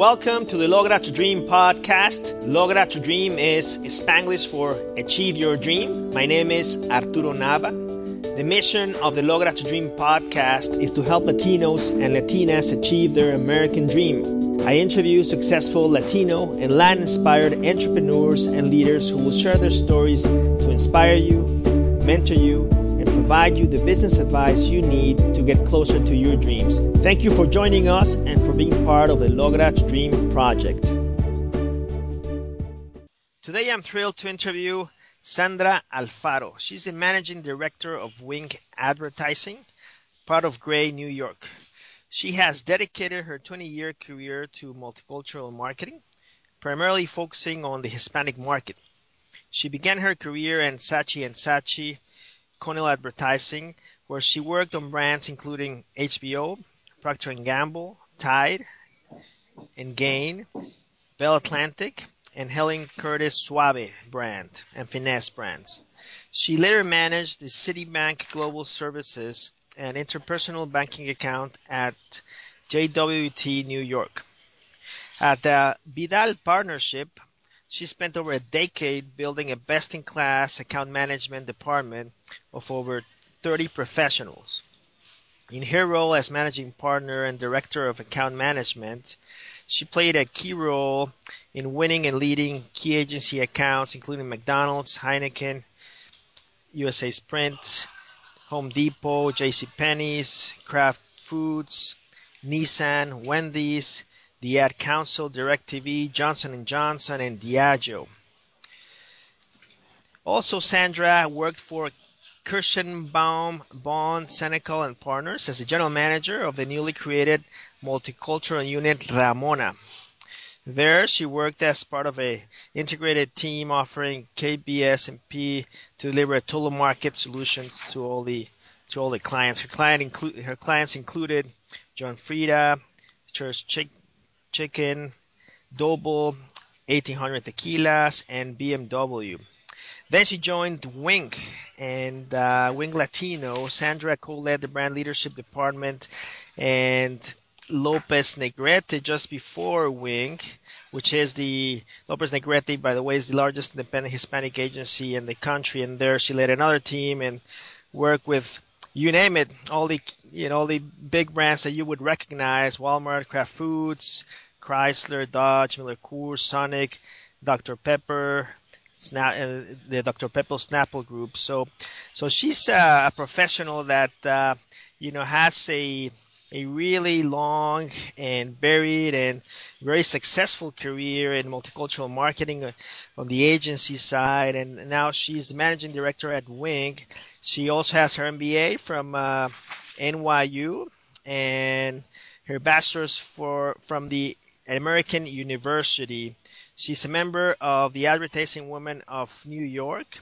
Welcome to the Logra to Dream podcast. Logra to Dream is Spanglish for Achieve Your Dream. My name is Arturo Nava. The mission of the Logra to Dream podcast is to help Latinos and Latinas achieve their American dream. I interview successful Latino and Latin inspired entrepreneurs and leaders who will share their stories to inspire you, mentor you, provide you the business advice you need to get closer to your dreams. Thank you for joining us and for being part of the Logra to Dream project. Today I'm thrilled to interview Sandra Alfaro. She's the managing director of Wing Advertising, part of Grey, New York. She has dedicated her 20 year career to multicultural marketing, primarily focusing on the Hispanic market. She began her career in Saatchi and Saatchi Conill Advertising, where she worked on brands including HBO, Procter & Gamble, Tide, and Gain, Bell Atlantic, and Helene Curtis Suave brand and Finesse brands. She later managed the Citibank Global Services and interpersonal banking account at JWT New York. At the Vidal Partnership, she spent over a decade building a best-in-class account management department of over 30 professionals. In her role as managing partner and director of account management, she played a key role in winning and leading key agency accounts including McDonald's, Heineken, USA Sprint, Home Depot, J.C. Penney's, Kraft Foods, Nissan, Wendy's, the Ad Council, DirecTV, Johnson & Johnson, and Diageo. Also, Sandra worked for Kirshenbaum, Bond, Senecal, and Partners as the general manager of the newly created multicultural unit Ramona. There, she worked as part of a integrated team offering KBS&P to deliver a total market solution to all the to all the clients. Her client her clients included John Frieda, Church Chick, Chicken, Doble, 1800 Tequilas, and BMW. Then she joined Wing and uh, Wing Latino. Sandra co-led the brand leadership department, and Lopez Negrete just before Wing, which is the Lopez Negrete, by the way, is the largest independent Hispanic agency in the country. And there she led another team and worked with you name it, all the you know all the big brands that you would recognize: Walmart, Kraft Foods, Chrysler, Dodge, Miller Coors, Sonic, Dr Pepper, Snap, uh, the Dr Pepper Snapple Group. So, so she's uh, a professional that uh, you know has a a really long and varied and very successful career in multicultural marketing uh, on the agency side, and now she's managing director at Wing. She also has her MBA from uh, NYU and her bachelor's for from the American University. She's a member of the Advertising Women of New York,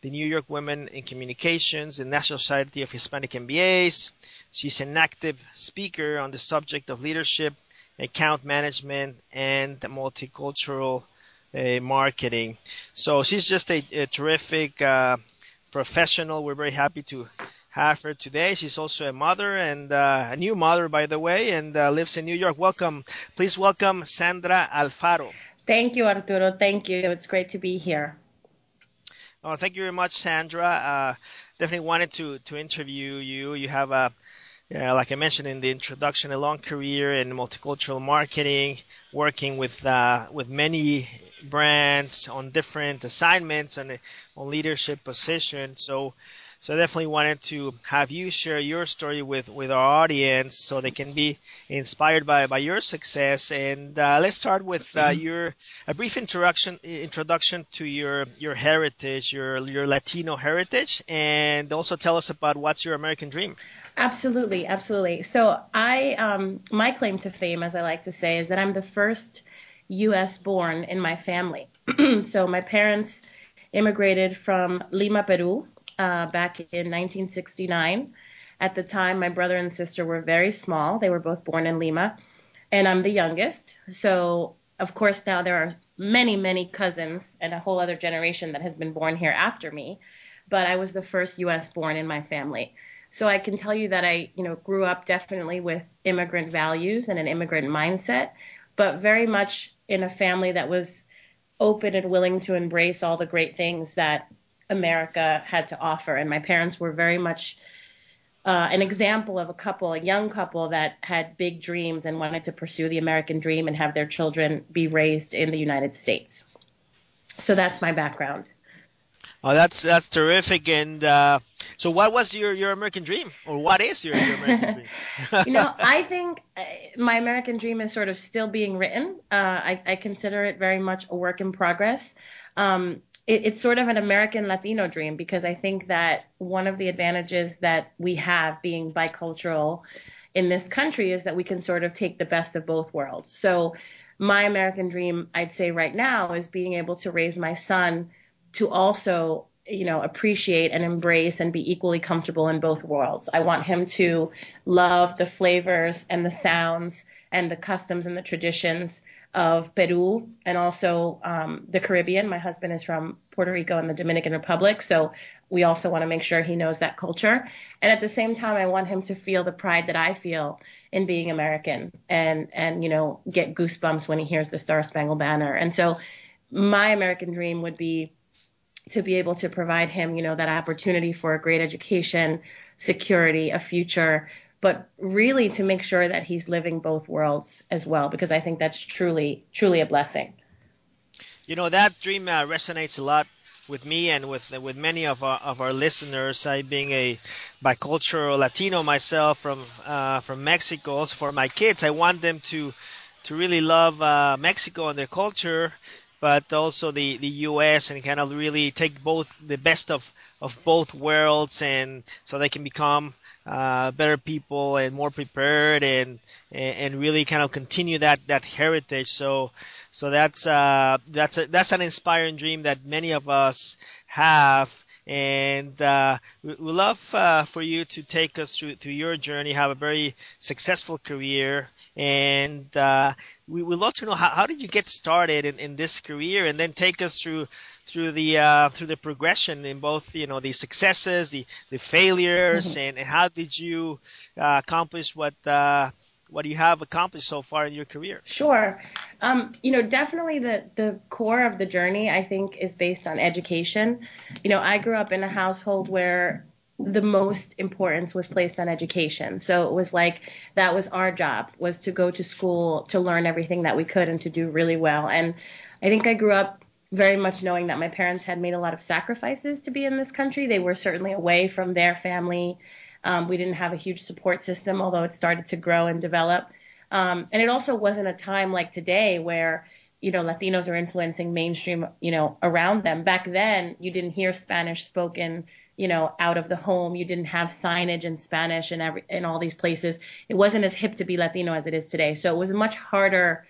the New York Women in Communications, the National Society of Hispanic MBAs. She's an active speaker on the subject of leadership, account management, and multicultural uh, marketing. So she's just a, a terrific uh, professional. We're very happy to have her today. She's also a mother and uh, a new mother, by the way, and uh, lives in New York. Welcome. Please welcome Sandra Alfaro. Thank you, Arturo. Thank you. It's great to be here. Oh, thank you very much, Sandra. Uh, definitely wanted to, to interview you. You have a, yeah, like I mentioned in the introduction, a long career in multicultural marketing, working with uh, with many brands on different assignments and on leadership positions. So, so I definitely wanted to have you share your story with, with our audience so they can be inspired by, by your success. And uh, let's start with uh, mm-hmm. your a brief introduction introduction to your your heritage, your your Latino heritage, and also tell us about what's your American dream. Absolutely, absolutely. So I, um, my claim to fame, as I like to say, is that I'm the first U.S. born in my family. so my parents immigrated from Lima, Peru, uh, back in 1969. At the time, my brother and sister were very small. They were both born in Lima, and I'm the youngest. So, of course, now there are many, many cousins and a whole other generation that has been born here after me. But I was the first U.S. born in my family. So I can tell you that I, you know, grew up definitely with immigrant values and an immigrant mindset, but very much in a family that was open and willing to embrace all the great things that America had to offer. And my parents were very much uh, an example of a couple, a young couple that had big dreams and wanted to pursue the American dream and have their children be raised in the United States. So that's my background. Oh, that's that's terrific. And uh, so, what was your, your American dream, or what is your, your American dream? you know, I think uh, my American dream is sort of still being written. Uh, I, I, consider it very much a work in progress. Um, it, it's sort of an American Latino dream because I think that one of the advantages that we have being bicultural in this country is that we can sort of take the best of both worlds. So, my American dream, I'd say right now, is being able to raise my son to also you know appreciate and embrace and be equally comfortable in both worlds i want him to love the flavors and the sounds and the customs and the traditions of peru and also um, the caribbean. My husband is from puerto rico and the dominican republic so we also want to make sure he knows that culture. And at the same time i want him to feel the pride that i feel in being american and and you know get goosebumps when he hears the star spangled banner. And so my american dream would be to be able to provide him, you know, that opportunity for a great education, security, a future, but really to make sure that he's living both worlds as well, because I think that's truly, truly a blessing. You know, that dream uh, resonates a lot with me and with with many of our of our listeners. I being a bicultural Latino myself from uh, from Mexico, also for my kids, I want them to to really love uh, Mexico and their culture, but also the, the US and kind of really take both the best of, of both worlds and so they can become uh, better people and more prepared and, and really kind of continue that that heritage. So so that's uh, that's a, that's an inspiring dream that many of us have and uh, we, we love uh, for you to take us through through your journey have a very successful career. And uh, we would love to know how, how did you get started in, in this career? And then take us through through the uh, through the progression in both you know the successes the the failures mm-hmm. and, and, how did you uh, accomplish what uh, what you have accomplished so far in your career? Sure um, you know definitely the the core of the journey i think is based on education you know i grew up in a household where the most importance was placed on education. So it was like that was our job was to go to school to learn everything that we could and to do really well. And I think I grew up very much knowing that my parents had made a lot of sacrifices to be in this country. They were certainly away from their family. Um, we didn't have a huge support system, although it started to grow and develop. Um, and it also wasn't a time like today where you know Latinos are influencing mainstream you know around them. Back then, you didn't hear Spanish spoken you know, out of the home. You didn't have signage in Spanish and every in all these places. It wasn't as hip to be Latino as it is today. So it was a much harder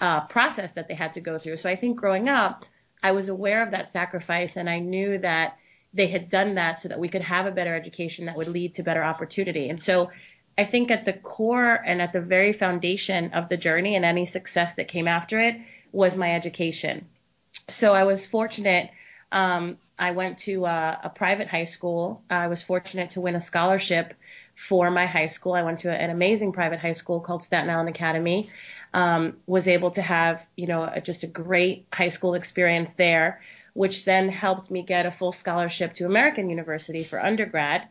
uh, process that they had to go through. So I think growing up, I was aware of that sacrifice, and I knew that they had done that so that we could have a better education that would lead to better opportunity. And so I think at the core and at the very foundation of the journey and any success that came after it was my education. So I was fortunate um, I went to a, a private high school. I was fortunate to win a scholarship for my high school. I went to an amazing private high school called Staten Island Academy. Um, was able to have, you know, a, just a great high school experience there, which then helped me get a full scholarship to American University for undergrad.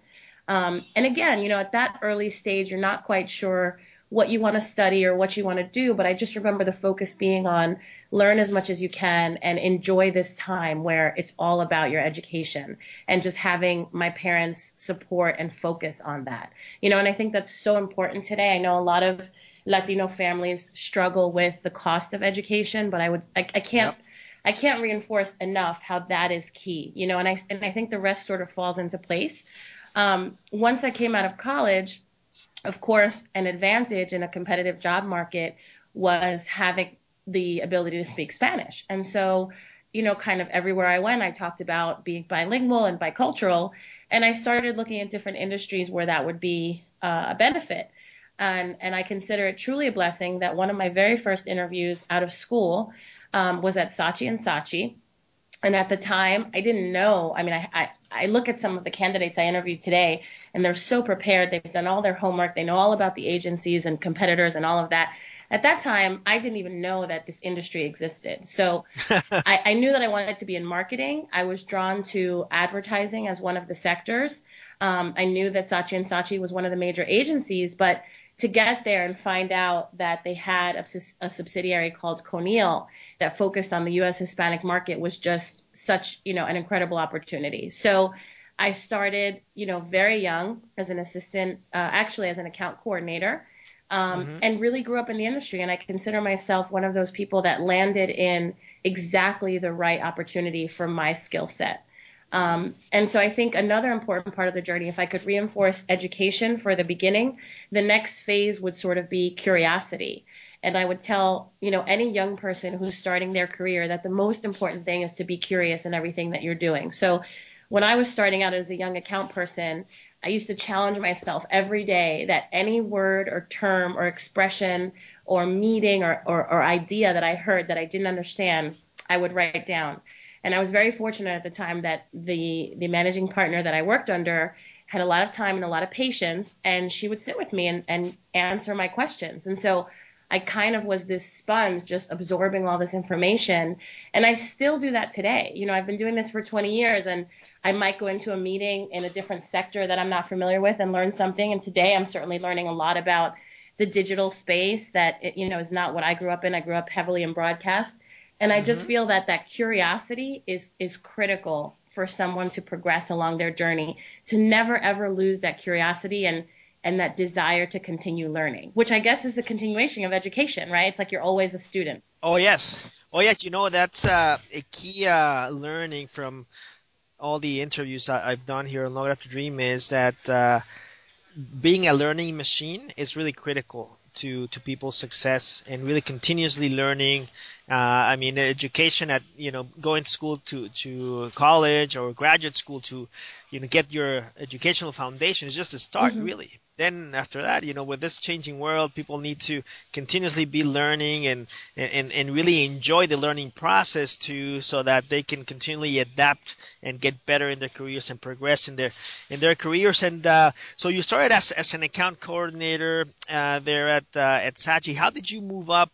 Um, and again, you know, at that early stage, you're not quite sure what you want to study or what you want to do. But I just remember the focus being on learn as much as you can and enjoy this time where it's all about your education and just having my parents support and focus on that. You know, and I think that's so important today. I know a lot of Latino families struggle with the cost of education, but I would, I, I can't. Yep. I can't reinforce enough how that is key, you know, and I and I think the rest sort of falls into place. Um, once I came out of college, of course, an advantage in a competitive job market was having the ability to speak Spanish. And so, you know, kind of everywhere I went, I talked about being bilingual and bicultural. And I started looking at different industries where that would be uh, a benefit. And, and I consider it truly a blessing that one of my very first interviews out of school um, was at Saatchi and Saatchi. And at the time, I didn't know. I mean, I, I I look at some of the candidates I interviewed today and they're so prepared. They've done all their homework. They know all about the agencies and competitors and all of that. At that time, I didn't even know that this industry existed. So I, I knew that I wanted to be in marketing. I was drawn to advertising as one of the sectors. Um, I knew that Saatchi and Saatchi was one of the major agencies, but to get there and find out that they had a, a subsidiary called Conill that focused on the U.S. Hispanic market was just such, you know, an incredible opportunity. So I started, you know, very young as an assistant, uh, actually as an account coordinator, um, mm-hmm. and really grew up in the industry. And I consider myself one of those people that landed in exactly the right opportunity for my skill set. Um, and so I think another important part of the journey, if I could reinforce education for the beginning, the next phase would sort of be curiosity. And I would tell, you know, any young person who's starting their career that the most important thing is to be curious in everything that you're doing. So when I was starting out as a young account person, I used to challenge myself every day that any word or term or expression or meeting or, or, or idea that I heard that I didn't understand, I would write down and I was very fortunate at the time that the the managing partner that I worked under had a lot of time and a lot of patience, and she would sit with me and, and answer my questions. And so I kind of was this sponge just absorbing all this information. And I still do that today. You know, I've been doing this for 20 years and I might go into a meeting in a different sector that I'm not familiar with and learn something. And today I'm certainly learning a lot about the digital space that, you know, is not what I grew up in. I grew up heavily in broadcast. And I mm-hmm. just feel that that curiosity is is critical for someone to progress along their journey, to never ever lose that curiosity and and that desire to continue learning, which I guess is a continuation of education, right? It's like you're always a student. Oh yes, oh yes. You know that's uh, a key uh, learning from all the interviews I've done here on Logra to Dream is that uh, being a learning machine is really critical to to people's success and really continuously learning. Uh, I mean, education at you know going to school to to college or graduate school to you know get your educational foundation is just a start, mm-hmm. really then after that, you know, with this changing world, people need to continuously be learning and, and, and really enjoy the learning process too, so that they can continually adapt and get better in their careers and progress in their, in their careers. And, uh, so you started as, as an account coordinator, uh, there at, uh, at Saatchi. How did you move up?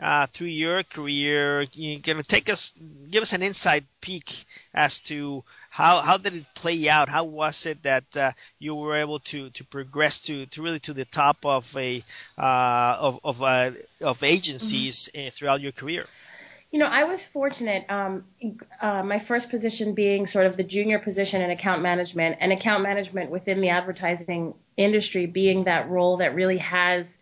Uh, through your career, you can take us, give us an inside peek as to how how did it play out? How was it that uh, you were able to to progress to, to really to the top of a uh, of of, uh, of agencies mm-hmm. throughout your career? You know, I was fortunate. Um, uh, my first position being sort of the junior position in account management, and account management within the advertising industry being that role that really has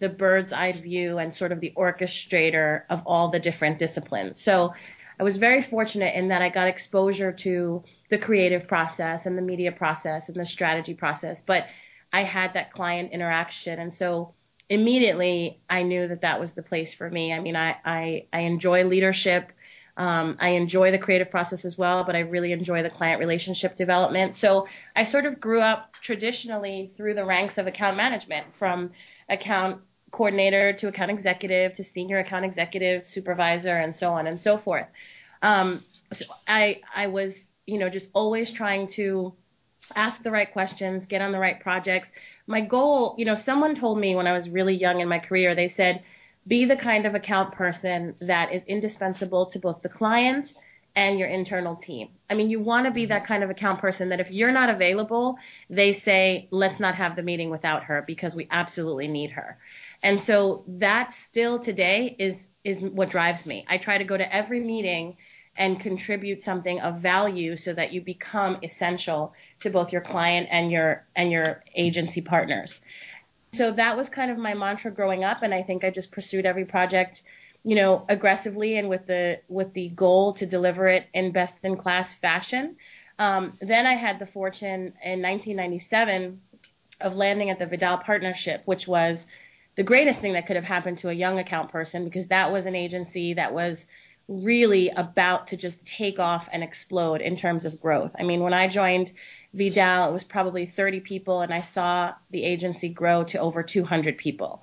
the bird's eye view and sort of the orchestrator of all the different disciplines. So I was very fortunate in that I got exposure to the creative process and the media process and the strategy process, but I had that client interaction. And so immediately I knew that that was the place for me. I mean, I, I, I enjoy leadership. Um, I enjoy the creative process as well, but I really enjoy the client relationship development. So I sort of grew up traditionally through the ranks of account management from account coordinator to account executive to senior account executive, supervisor, and so on and so forth. Um, so I I was you know just always trying to ask the right questions, get on the right projects. My goal, you know, someone told me when I was really young in my career, they said, be the kind of account person that is indispensable to both the client and your internal team. I mean, you want to be that kind of account person that if you're not available, they say, let's not have the meeting without her because we absolutely need her. And so that still today is is what drives me. I try to go to every meeting and contribute something of value so that you become essential to both your client and your and your agency partners. So that was kind of my mantra growing up and I think I just pursued every project you know aggressively and with the with the goal to deliver it in best in class fashion um, then i had the fortune in 1997 of landing at the vidal partnership which was the greatest thing that could have happened to a young account person because that was an agency that was really about to just take off and explode in terms of growth. I mean, when I joined Vidal, it was probably 30 people, and I saw the agency grow to over 200 people.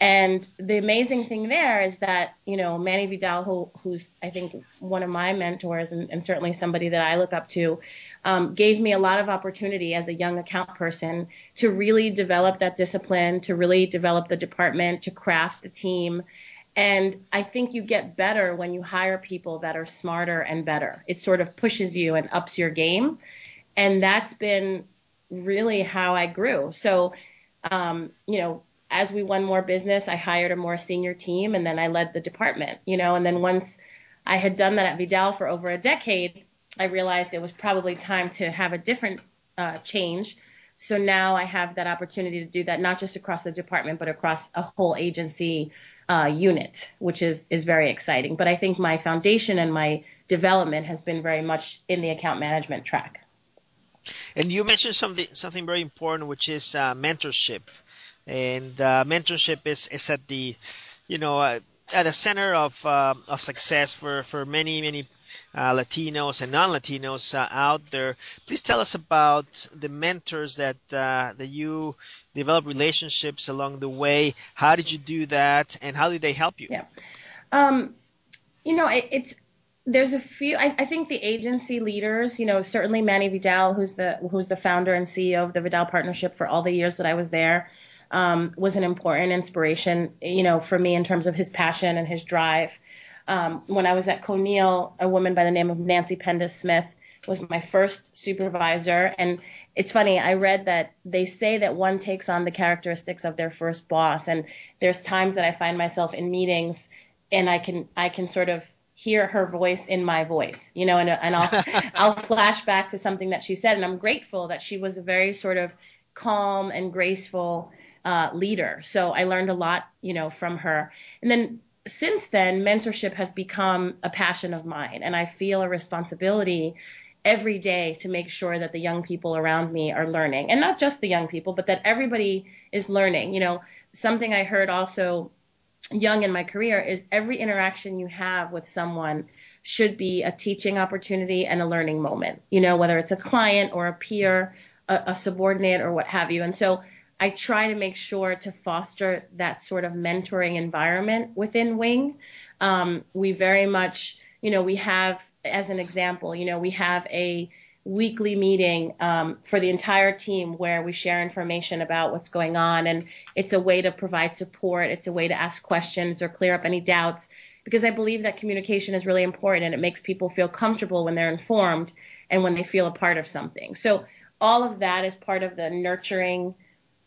And the amazing thing there is that, you know, Manny Vidal, who, who's, I think, one of my mentors and, and certainly somebody that I look up to, um, gave me a lot of opportunity as a young account person to really develop that discipline, to really develop the department, to craft the team. And I think you get better when you hire people that are smarter and better. It sort of pushes you and ups your game. And that's been really how I grew. So, um, you know, as we won more business, I hired a more senior team and then I led the department, you know, and then once I had done that at Vidal for over a decade, I realized it was probably time to have a different uh, change. So now I have that opportunity to do that, not just across the department, but across a whole agency uh, unit, which is is very exciting. But I think my foundation and my development has been very much in the account management track. And you mentioned something something very important, which is uh, mentorship. And uh, mentorship is is at the, you know, uh, at the center of uh, of success for for many many Latinos and non-Latinos uh, out there. Please tell us about the mentors that uh, that you develop relationships along the way. How did you do that, and how did they help you? Yeah, um, you know, it, it's there's a few. I, I, think the agency leaders, you know, certainly Manny Vidal, who's the who's the founder and CEO of the Vidal Partnership for all the years that I was there. Um, was an important inspiration, you know, for me in terms of his passion and his drive. Um, when I was at Conill, a woman by the name of Nancy Pendas Smith was my first supervisor. And it's funny, I read that they say that one takes on the characteristics of their first boss. And there's times that I find myself in meetings and I can, I can sort of hear her voice in my voice, you know, and, and I'll, I'll flash back to something that she said. And I'm grateful that she was a very sort of calm and graceful, uh, leader. So I learned a lot, you know, from her. And then since then, mentorship has become a passion of mine, and I feel a responsibility every day to make sure that the young people around me are learning, and not just the young people, but that everybody is learning. You know, something I heard also young in my career is every interaction you have with someone should be a teaching opportunity and a learning moment. You know, whether it's a client or a peer, a, a subordinate, or what have you. And so I try to make sure to foster that sort of mentoring environment within Wing. Um, we very much, you know, we have, as an example, you know, we have a weekly meeting um, for the entire team where we share information about what's going on. And it's a way to provide support, it's a way to ask questions or clear up any doubts. Because I believe that communication is really important and it makes people feel comfortable when they're informed and when they feel a part of something. So, all of that is part of the nurturing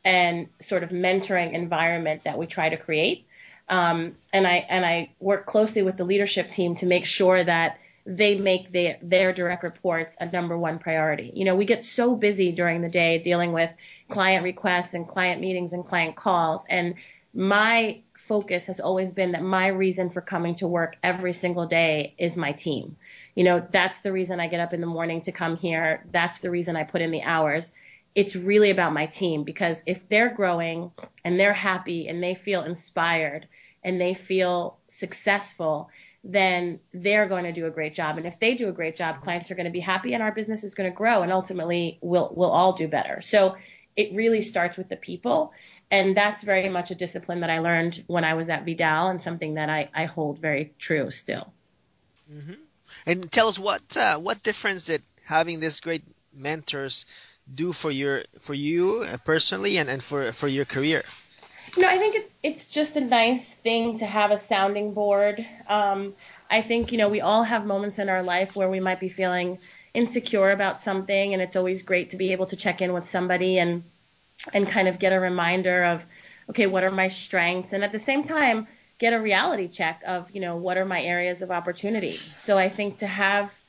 and sort of mentoring environment that we try to create. Um, and I and I work closely with the leadership team to make sure that they make their, their direct reports a number one priority. You know, we get so busy during the day dealing with client requests and client meetings and client calls. And my focus has always been that my reason for coming to work every single day is my team. You know, that's the reason I get up in the morning to come here. That's the reason I put in the hours it's really about my team because if they're growing and they're happy and they feel inspired and they feel successful, then they're going to do a great job. And if they do a great job, clients are going to be happy and our business is going to grow and ultimately we'll, we'll all do better. So it really starts with the people. And that's very much a discipline that I learned when I was at Vidal and something that I, I hold very true still. Mm-hmm. And tell us what, uh, what difference that having this great mentors do for your for you uh, personally and, and for for your career? no I think it's it's just a nice thing to have a sounding board. Um, I think you know we all have moments in our life where we might be feeling insecure about something, and it's always great to be able to check in with somebody and and kind of get a reminder of okay, what are my strengths, and at the same time get a reality check of you know what are my areas of opportunity. So I think to have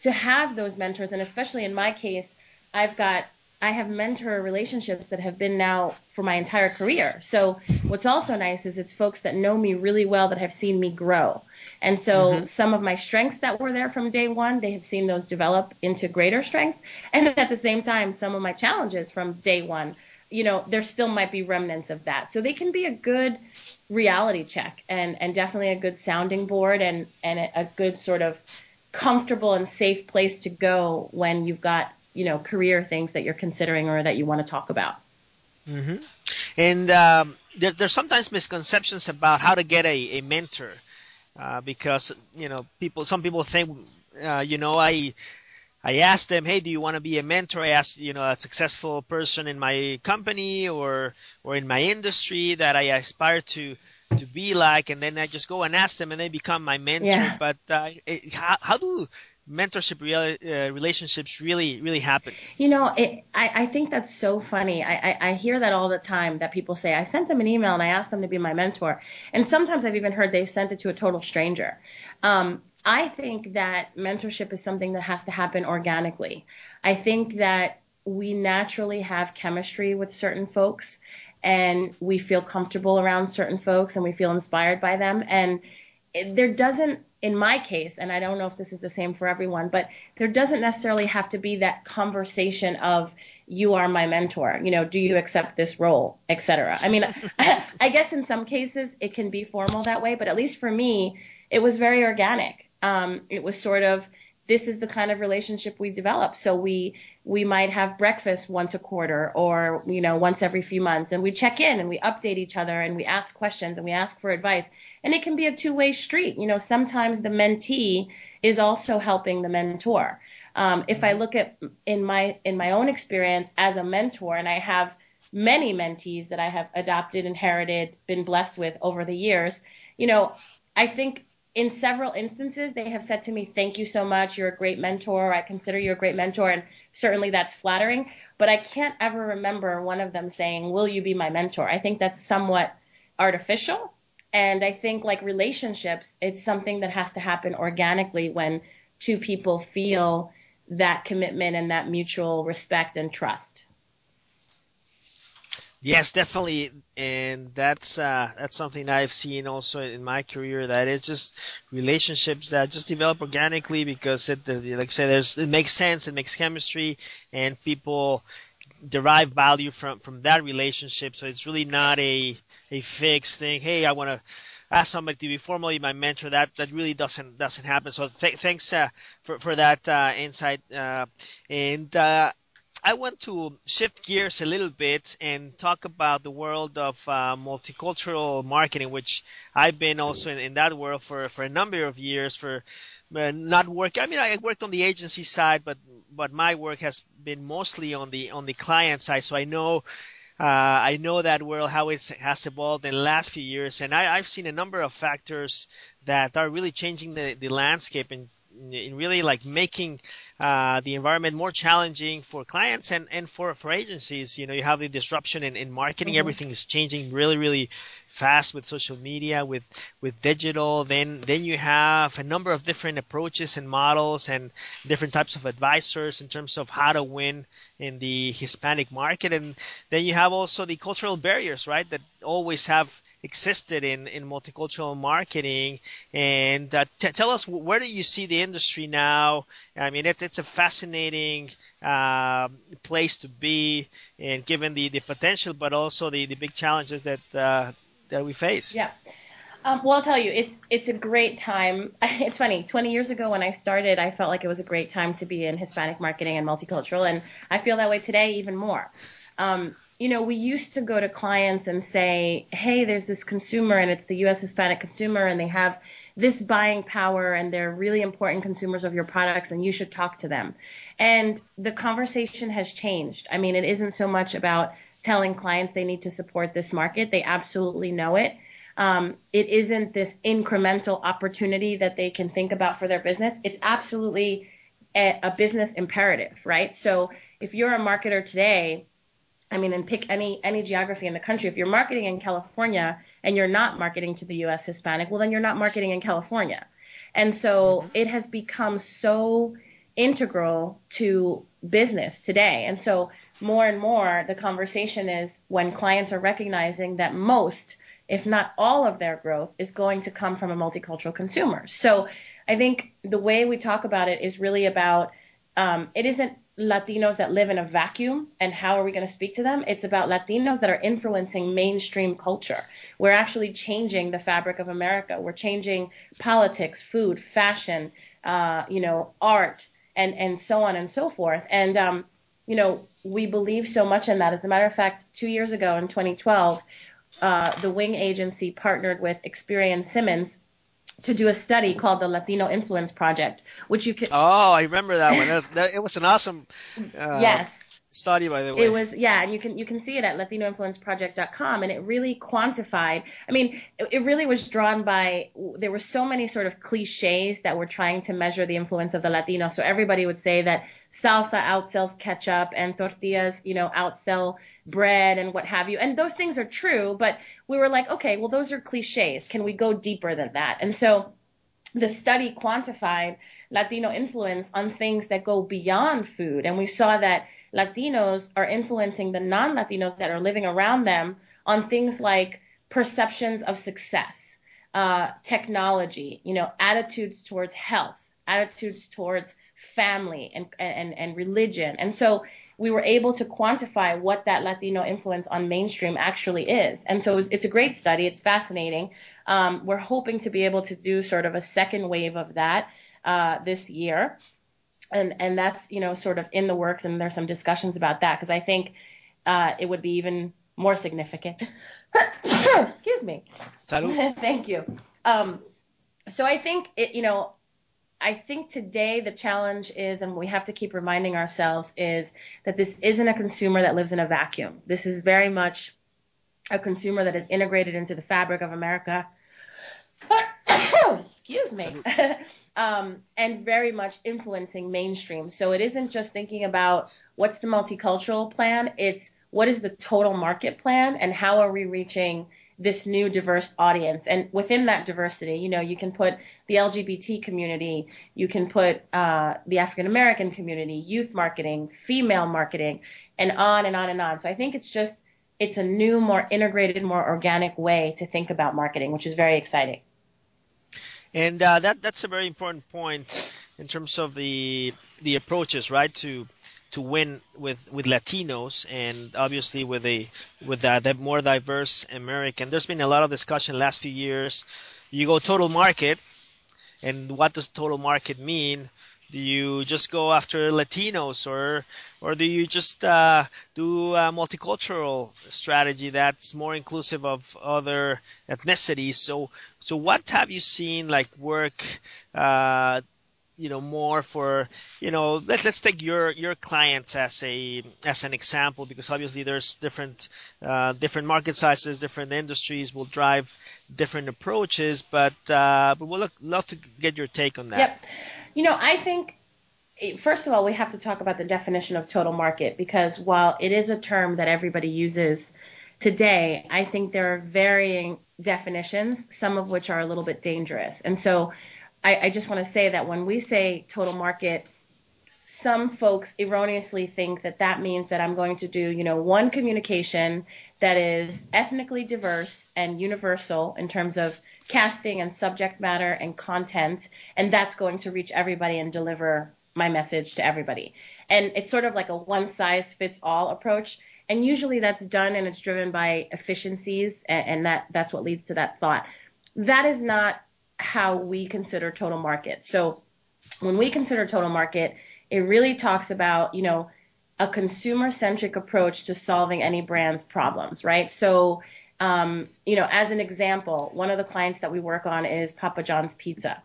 to have those mentors, and especially in my case I've got I have mentor relationships that have been now for my entire career. So what's also nice is it's folks that know me really well that have seen me grow. And so mm-hmm. some of my strengths that were there from day one, they have seen those develop into greater strengths. And at the same time, some of my challenges from day one, you know, there still might be remnants of that. So they can be a good reality check and, and definitely a good sounding board and, and a, a good sort of comfortable and safe place to go when you've got you know career things that you're considering or that you want to talk about. Mm-hmm. And um, there, there's sometimes misconceptions about how to get a, a mentor uh, because you know people some people think uh, you know I I ask them, hey, do you want to be a mentor? I ask, you know, a successful person in my company or or in my industry that I aspire to to be like, and then I just go and ask them, and they become my mentor. Yeah. But uh, it, how, how do mentorship uh, relationships really really happen. You know it, I, I think that's so funny. I, I, I hear that all the time that people say i sent them an email and i asked them to be my mentor. And sometimes i've even heard they've sent it to a total stranger. Um, i think that mentorship is something that has to happen organically. I think that we naturally have chemistry with certain folks and we feel comfortable around certain folks and we feel inspired by them. And there doesn't in my case and i don't know if this is the same for everyone but there doesn't necessarily have to be that conversation of you are my mentor you know do you accept this role? etc i mean i guess in some cases it can be formal that way but at least for me it was very organic. Um, it was sort of this is the kind of relationship we develop. So we we might have breakfast once a quarter or you know once every few months. And we check in and we update each other and we ask questions and we ask for advice. And it can be a two-way street. You know sometimes the mentee is also helping the mentor. Um, if i look at in my in my own experience as a mentor and i have many mentees that i have adopted inherited been blessed with over the years you know i think in several instances, they have said to me, Thank you so much. You're a great mentor. I consider you a great mentor. And certainly that's flattering. But I can't ever remember one of them saying, Will you be my mentor? I think that's somewhat artificial. And I think, like relationships, it's something that has to happen organically when two people feel that commitment and that mutual respect and trust. Yes, definitely, and that's uh, that's something I've seen also in my career. That it's just relationships that just develop organically because it, like I say, there's it makes sense, it makes chemistry, and people derive value from from that relationship. So it's really not a a fixed thing. Hey, I want to ask somebody to be formally my mentor. That that really doesn't doesn't happen. So th- thanks uh, for for that uh, insight. Uh, and uh, I want to shift gears a little bit and talk about the world of uh, multicultural marketing, which I've been also in, in, that world for, for a number of years. For uh, not work, I mean, I worked on the agency side, but but my work has been mostly on the on the client side. So I know uh, I know that world how it has evolved in the last few years, and I, have seen a number of factors that are really changing the, the landscape and in really like making uh, the environment more challenging for clients and, and for, for agencies. You know, you have the disruption in, in marketing. Mm-hmm. Everything is changing really, really fast with social media, with, with digital. Then, then you have a number of different approaches and models and different types of advisors in terms of how to win in the Hispanic market. And then you have also the cultural barriers, right? That always have existed in, in multicultural marketing. And uh, t- tell us where do you see the industry now? I mean, it, it's a fascinating uh, place to be, and given the, the potential, but also the, the big challenges that uh, that we face. Yeah. Um, well, I'll tell you, it's it's a great time. It's funny. Twenty years ago, when I started, I felt like it was a great time to be in Hispanic marketing and multicultural, and I feel that way today even more. Um, you know, we used to go to clients and say, hey, there's this consumer and it's the US Hispanic consumer and they have this buying power and they're really important consumers of your products and you should talk to them. And the conversation has changed. I mean, it isn't so much about telling clients they need to support this market, they absolutely know it. Um, it isn't this incremental opportunity that they can think about for their business. It's absolutely a, a business imperative, right? So if you're a marketer today, I mean, and pick any any geography in the country. If you're marketing in California and you're not marketing to the U.S. Hispanic, well, then you're not marketing in California. And so mm-hmm. it has become so integral to business today. And so more and more, the conversation is when clients are recognizing that most, if not all, of their growth is going to come from a multicultural consumer. So I think the way we talk about it is really about um, it isn't Latinos that live in a vacuum and how are we going to speak to them? It's about Latinos that are influencing mainstream culture. We're actually changing the fabric of America. We're changing politics, food, fashion, uh, you know, art, and and so on and so forth. And um, you know, we believe so much in that. As a matter of fact, two years ago in 2012, uh, the Wing Agency partnered with Experian Simmons to do a study called the Latino Influence Project, which you can. Oh, I remember that one. That, that, it was an awesome. Uh, yes study by the way. it was yeah and you can you can see it at latinoinfluenceproject.com and it really quantified i mean it, it, really was drawn by there were so many sort of cliches that were trying to measure the influence of the latino. So everybody would say that salsa outsells ketchup and tortillas you know outsell bread and what have you. And those things are true but we were like okay well those are cliches. Can we go deeper than that? And so the study quantified Latino influence on things that go beyond food. And we saw that Latinos are influencing the non Latinos that are living around them on things like perceptions of success, uh, technology, you know, attitudes towards health, attitudes towards family and, and, and religion. And so we were able to quantify what that Latino influence on mainstream actually is. And so it's, it's a great study. It's fascinating. Um, we're hoping to be able to do sort of a second wave of that uh, this year. And, and that's, you know, sort of in the works. And there's some discussions about that because I think uh, it would be even more significant. Excuse me. Thank you. Um, so I think it, you know, I think today the challenge is, and we have to keep reminding ourselves, is that this isn't a consumer that lives in a vacuum. This is very much a consumer that is integrated into the fabric of America. Excuse me. um, and very much influencing mainstream. So it isn't just thinking about what's the multicultural plan, it's what is the total market plan and how are we reaching this new diverse audience. And within that diversity, you know, you can put the LGBT community, you can put uh, the African American community, youth marketing, female marketing, and on and on and on. So I think it's just it's a new, more integrated, more organic way to think about marketing, which is very exciting. And uh, that that's a very important point in terms of the the approaches, right? To to win with with Latinos and obviously with a with that, that more diverse American. There's been a lot of discussion last few years. You go total market, and what does total market mean? Do you just go after Latinos, or or do you just uh, do a multicultural strategy that's more inclusive of other ethnicities? So so what have you seen like work? Uh, you know more for you know let, let's take your your clients as a as an example because obviously there's different uh, different market sizes different industries will drive different approaches but uh, but we'll look, love to get your take on that yep you know i think first of all we have to talk about the definition of total market because while it is a term that everybody uses today i think there are varying definitions some of which are a little bit dangerous. And so I, I just want to say that when we say total market, some folks erroneously think that that means that I'm going to do, you know, one communication that is ethnically diverse and universal in terms of casting and subject matter and content, and that's going to reach everybody and deliver my message to everybody. And it's sort of like a one size fits all approach. And usually that's done and it's driven by efficiencies, and, and that that's what leads to that thought. That is not how we consider total market. So when we consider total market, it really talks about, you know, a consumer centric approach to solving any brand's problems, right? So, um, you know, as an example, one of the clients that we work on is Papa John's Pizza.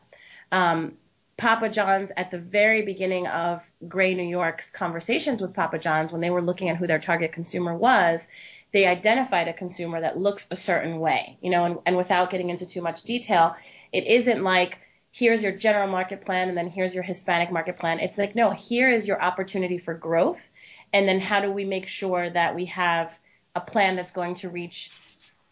Um, Papa John's at the very beginning of Grey New York's conversations with Papa John's, when they were looking at who their target consumer was, they identified a consumer that looks a certain way, you know, and, and without getting into too much detail, it isn't like, here's your general market plan and then here's your Hispanic market plan. It's like, no, here is your opportunity for growth. And then how do we make sure that we have a plan that's going to reach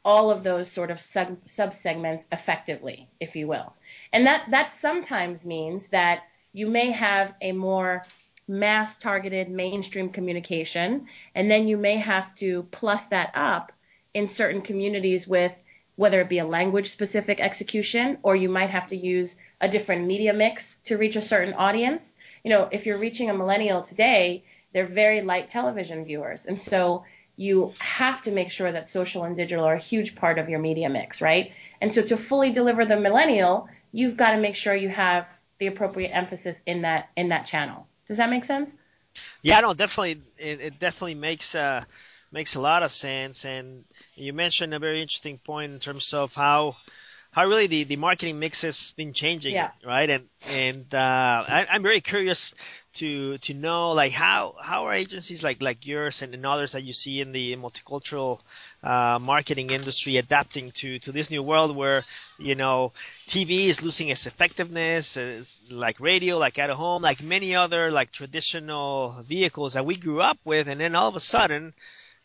all of those sort of sub segments effectively, if you will. And that, that sometimes means that you may have a more mass targeted mainstream communication, and then you may have to plus that up in certain communities with whether it be a language specific execution or you might have to use a different media mix to reach a certain audience. You know, if you're reaching a millennial today, they're very light television viewers. And so you have to make sure that social and digital are a huge part of your media mix, right? And so to fully deliver the millennial, you've got to make sure you have the appropriate emphasis in that in that channel. Does that make sense? Yeah, no, definitely. It, it definitely makes uh, makes a lot of sense. And you mentioned a very interesting point in terms of how how really the, the marketing mix has been changing, Yeah. right? And and uh, I, I'm very curious to to know like how how are agencies like like yours and, and others that you see in the multicultural uh, marketing industry adapting to to this new world where you know TV is losing its effectiveness, it's like radio, like at home, like many other like traditional vehicles that we grew up with, and then all of a sudden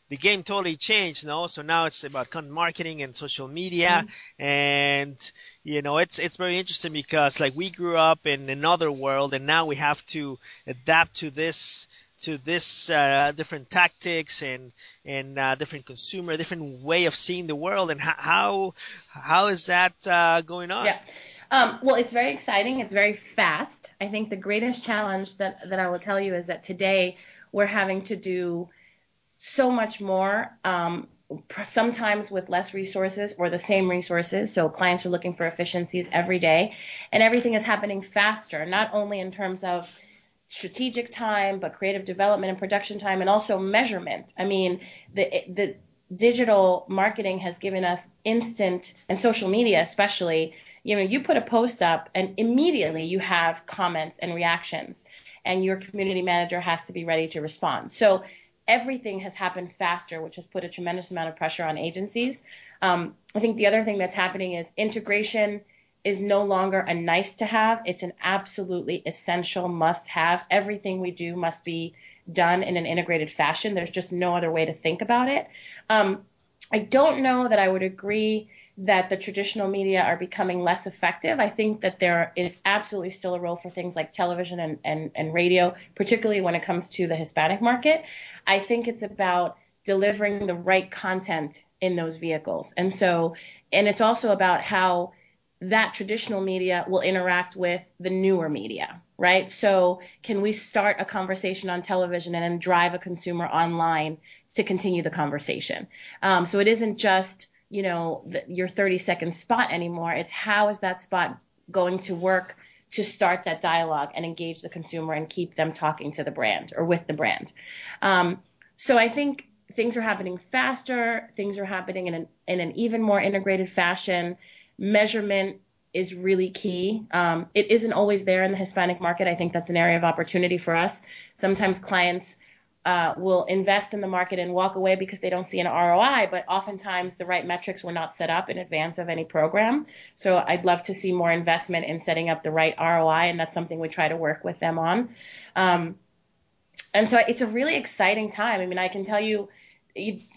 the game totally changed, no? So now it's about content marketing and social media, and you know, it's it's very interesting because like we grew up in another world, and now we have to adapt to this to this uh, different tactics and and uh, different consumer, different way of seeing the world, and how how, how is that uh, going on? Yeah. Um, well, it's very exciting. It's very fast. I think the greatest challenge that, that I will tell you is that today we're having to do so much more, um, sometimes with less resources or the same resources. So clients are looking for efficiencies every day, and everything is happening faster, not only in terms of strategic time, but creative development and production time, and also measurement. I mean, the the digital marketing has given us instant and social media especially you know you put a post up and immediately you have comments and reactions and your community manager has to be ready to respond so everything has happened faster, which has put a tremendous amount of pressure on agencies. Um, I think the other thing that's happening is integration is no longer a nice to have. It's an absolutely essential must have. Everything we do must be done in an integrated fashion. There's just no other way to think about it. Um, I don't know that I would agree that the traditional media are becoming less effective. I think that there is absolutely still a role for things like television and, and, and radio, particularly when it comes to the Hispanic market. I think it's about delivering the right content in those vehicles. And so, and it's also about how that traditional media will interact with the newer media, right? So can we start a conversation on television and then drive a consumer online to continue the conversation? Um, so it isn't just, you know, the, your 30 second spot anymore. It's how is that spot going to work to start that dialogue and engage the consumer and keep them talking to the brand or with the brand. Um, so I think things are happening faster. Things are happening in an, in an even more integrated fashion. Measurement is really key. Um, it isn't always there in the Hispanic market. I think that's an area of opportunity for us. Sometimes clients uh, will invest in the market and walk away because they don't see an ROI, but oftentimes the right metrics were not set up in advance of any program. So I'd love to see more investment in setting up the right ROI, and that's something we try to work with them on. Um, and so it's a really exciting time. I mean, I can tell you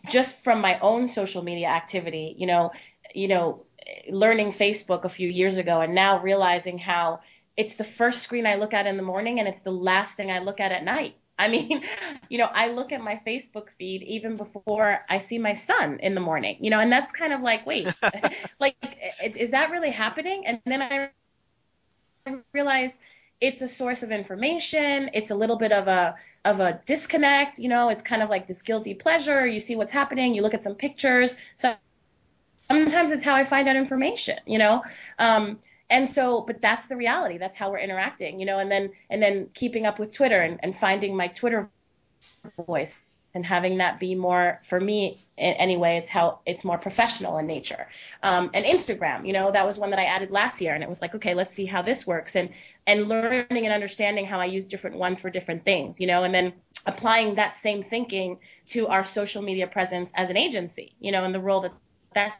just from my own social media activity, you know, you know, learning Facebook a few years ago and now realizing how it's the first screen I look at in the morning and it's the last thing I look at at night. I mean, you know, I look at my Facebook feed even before I see my son in the morning, you know, and that's kind of like, wait, like, is that really happening? And then I realize it's a source of information. It's a little bit of a of a disconnect, you know. It's kind of like this guilty pleasure. You see what's happening. You look at some pictures. So sometimes it's how I find out information, you know. Um, and so but that's the reality. That's how we're interacting you know and then and then keeping up with twitter and, and finding my twitter voice and having that be more for me anyway it's how it's more professional in nature. Um, and instagram you know that was one that i added last year and it was like okay let's see how this works and and learning and understanding how i use different ones for different things you know and then applying that same thinking to our social media presence as an agency you know and the role that that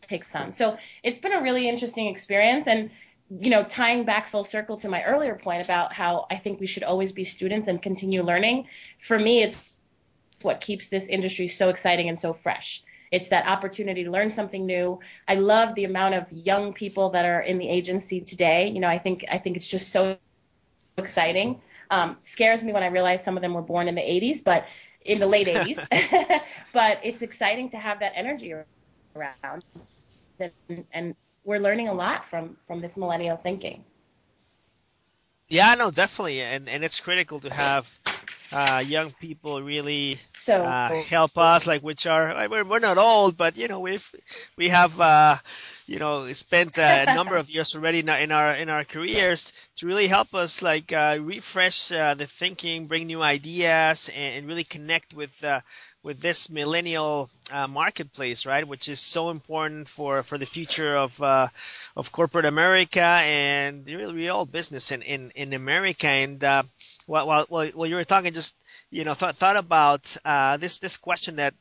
takes on. So it's been a really interesting experience. And, you know, tying back full circle to my earlier point about how I think we should always be students and continue learning, for me, it's what keeps this industry so exciting and so fresh. It's that opportunity to learn something new. I love the amount of young people that are in the agency today. You know, I think I think it's just so exciting. Um, scares me when I realize some of them were born in the 80s, but in the late 80s. but it's exciting to have that energy around and, and we're learning a lot from from this millennial thinking. Yeah, no, definitely, and and it's critical to have uh, young people really so, uh, help us, like which are we're, we're not old, but you know we've we have uh, you know spent a number of years already in our in our, in our careers to really help us like uh, refresh uh, the thinking, bring new ideas, and, and, really connect with uh, with this millennial uh, marketplace, right? Which is so important for, for the future of uh, of corporate America and really real business in, in, in America. And uh, while, while while you were talking, just you know thought thought about uh, this this question that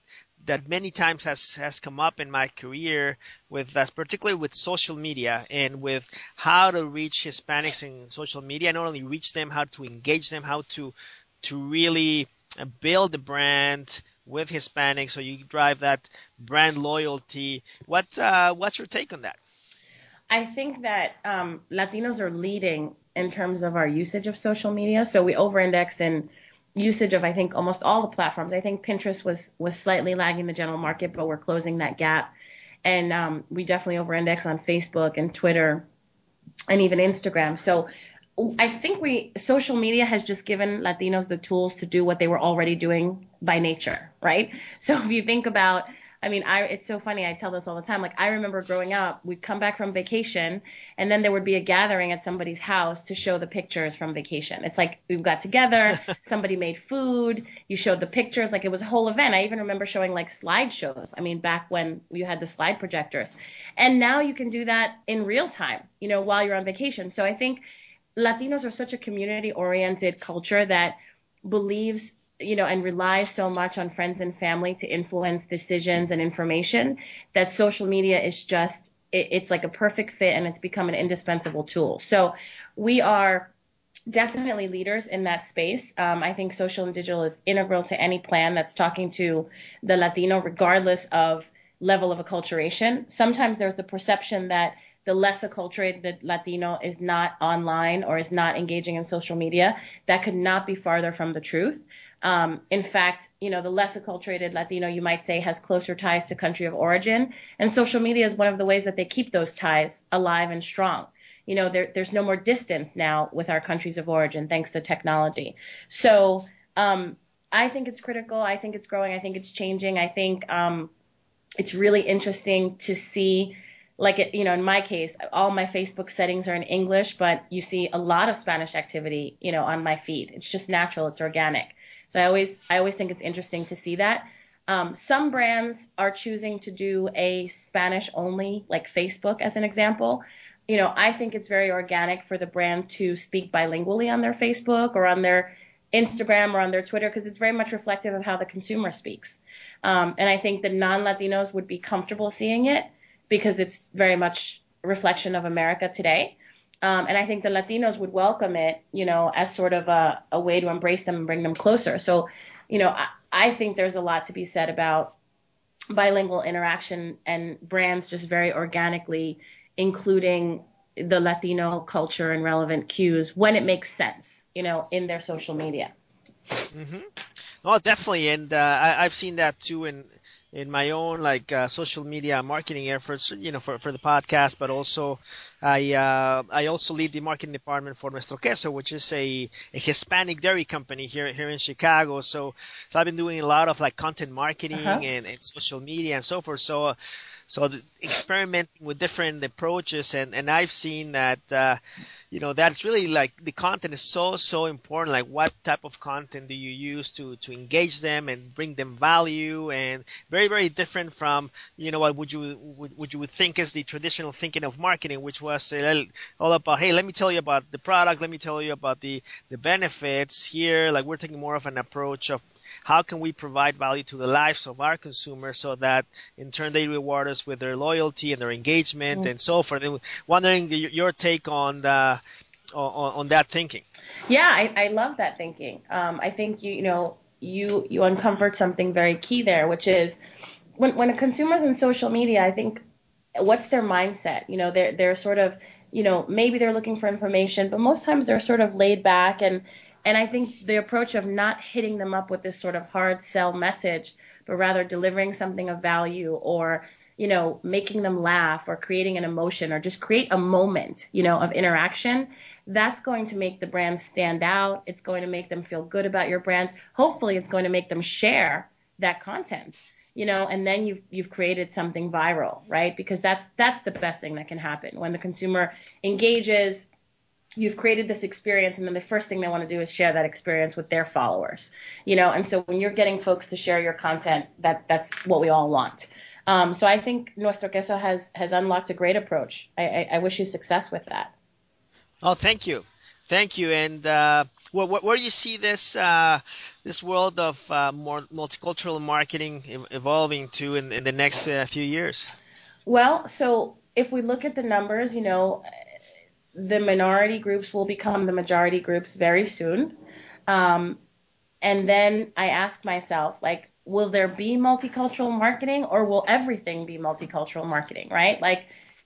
that many times has has come up in my career with uh, particularly with social media and with how to reach Hispanics in social media. Not only reach them, how to engage them, how to to really build the brand with Hispanics, so you drive that brand loyalty. What uh, what's your take on that? I think that um, Latinos are leading in terms of our usage of social media. So we over-index in usage of I think almost all the platforms. I think Pinterest was was slightly lagging the general market, but we're closing that gap. And um, we definitely over-index on Facebook and Twitter and even Instagram. So I think we social media has just given Latinos the tools to do what they were already doing by nature, right? So if you think about I mean, I it's so funny. I tell this all the time. Like I remember growing up, we'd come back from vacation, and then there would be a gathering at somebody's house to show the pictures from vacation. It's like we got together, somebody made food, you showed the pictures, like it was a whole event. I even remember showing like slideshows. I mean, back when you had the slide projectors, and now you can do that in real time. You know, while you're on vacation. So I think Latinos are such a community oriented culture that believes you know, and relies so much on friends and family to influence decisions and information that social media is just, it, it's like a perfect fit and it's become an indispensable tool. So we are definitely leaders in that space. Um, I think social and digital is integral to any plan that's talking to the Latino, regardless of level of acculturation. Sometimes there's the perception that the less acculturated Latino is not online or is not engaging in social media. That could not be farther from the truth. Um, in fact, you know, the less acculturated Latino, you might say, has closer ties to country of origin. And social media is one of the ways that they keep those ties alive and strong. You know, there, there's no more distance now with our countries of origin thanks to technology. So, um, I think it's critical. I think it's growing. I think it's changing. I think, um, it's really interesting to see like it, you know, in my case, all my Facebook settings are in English, but you see a lot of Spanish activity, you know, on my feed. It's just natural. It's organic. So I always, I always think it's interesting to see that. Um, some brands are choosing to do a Spanish only, like Facebook as an example. You know, I think it's very organic for the brand to speak bilingually on their Facebook or on their Instagram or on their Twitter because it's very much reflective of how the consumer speaks. Um, and I think the non-Latinos would be comfortable seeing it because it's very much a reflection of America today. Um, and I think the Latinos would welcome it, you know, as sort of a, a way to embrace them and bring them closer. So, you know, I, I think there's a lot to be said about bilingual interaction and brands just very organically including the Latino culture and relevant cues when it makes sense, you know, in their social media. Mm-hmm. Oh, definitely, and uh, I, have seen that too in in my own like uh, social media marketing efforts, you know, for, for the podcast, but also I uh, I also lead the marketing department for Nuestro Queso, which is a, a Hispanic dairy company here here in Chicago. So so I've been doing a lot of like content marketing uh-huh. and, and social media and so forth. So. So experimenting with different approaches, and, and I've seen that, uh, you know, that's really like the content is so, so important. Like what type of content do you use to, to engage them and bring them value and very, very different from, you know, what would you, would, would you think is the traditional thinking of marketing, which was uh, all about, hey, let me tell you about the product. Let me tell you about the, the benefits here. Like we're taking more of an approach of how can we provide value to the lives of our consumers so that in turn they reward us with their loyalty and their engagement mm-hmm. and so forth. And wondering your take on the, on, on that thinking. Yeah, I, I love that thinking. Um, I think you, you know you you uncovered something very key there, which is when when a consumer's in social media, I think what's their mindset? You know, they're they're sort of you know maybe they're looking for information, but most times they're sort of laid back and and I think the approach of not hitting them up with this sort of hard sell message, but rather delivering something of value or, you know, making them laugh or creating an emotion or just create a moment, you know, of interaction, that's going to make the brand stand out. It's going to make them feel good about your brand. Hopefully it's going to make them share that content you know and then you've you've created something viral right because that's that's the best thing that can happen when the consumer engages you've created this experience and then the first thing they want to do is share that experience with their followers you know? And so when you're getting folks to share your content that that's what we all want. Um, so i think nuestro queso has has unlocked a great approach. I, I, I wish you success with that. Oh thank you. Thank you. And uh, where, where, do you see this uh, this world of uh, more multicultural marketing evolving to in, in the next uh, few years? Well so if we look at the numbers you know the minority groups will become the majority groups very soon. Um, and then I ask myself, like, will there be multicultural marketing or will everything be multicultural marketing, right? Like,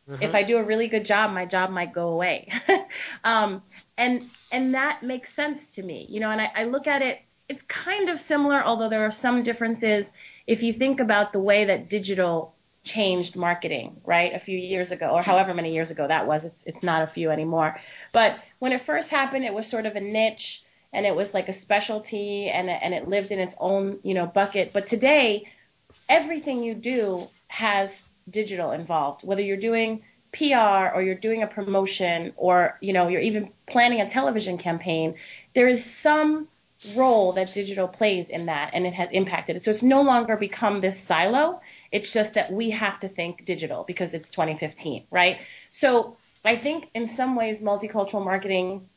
mm-hmm. if I do a really good job, my job might go away. um, and, and that makes sense to me, you know, and I, I look at it, it's kind of similar, although there are some differences. If you think about the way that digital changed marketing, right? A few years ago, or however many years ago that was. It's it's not a few anymore. But when it first happened, it was sort of a niche, and it was like a specialty, and and it lived in its own you know bucket. But today, everything you do has digital involved. Whether you're doing PR or you're doing a promotion or you know you're even planning a television campaign, there is some role that digital plays in that and it has impacted it. So it's no longer become this silo. It's just that we have to think digital because it's 2015, right? So I think in some ways multicultural marketing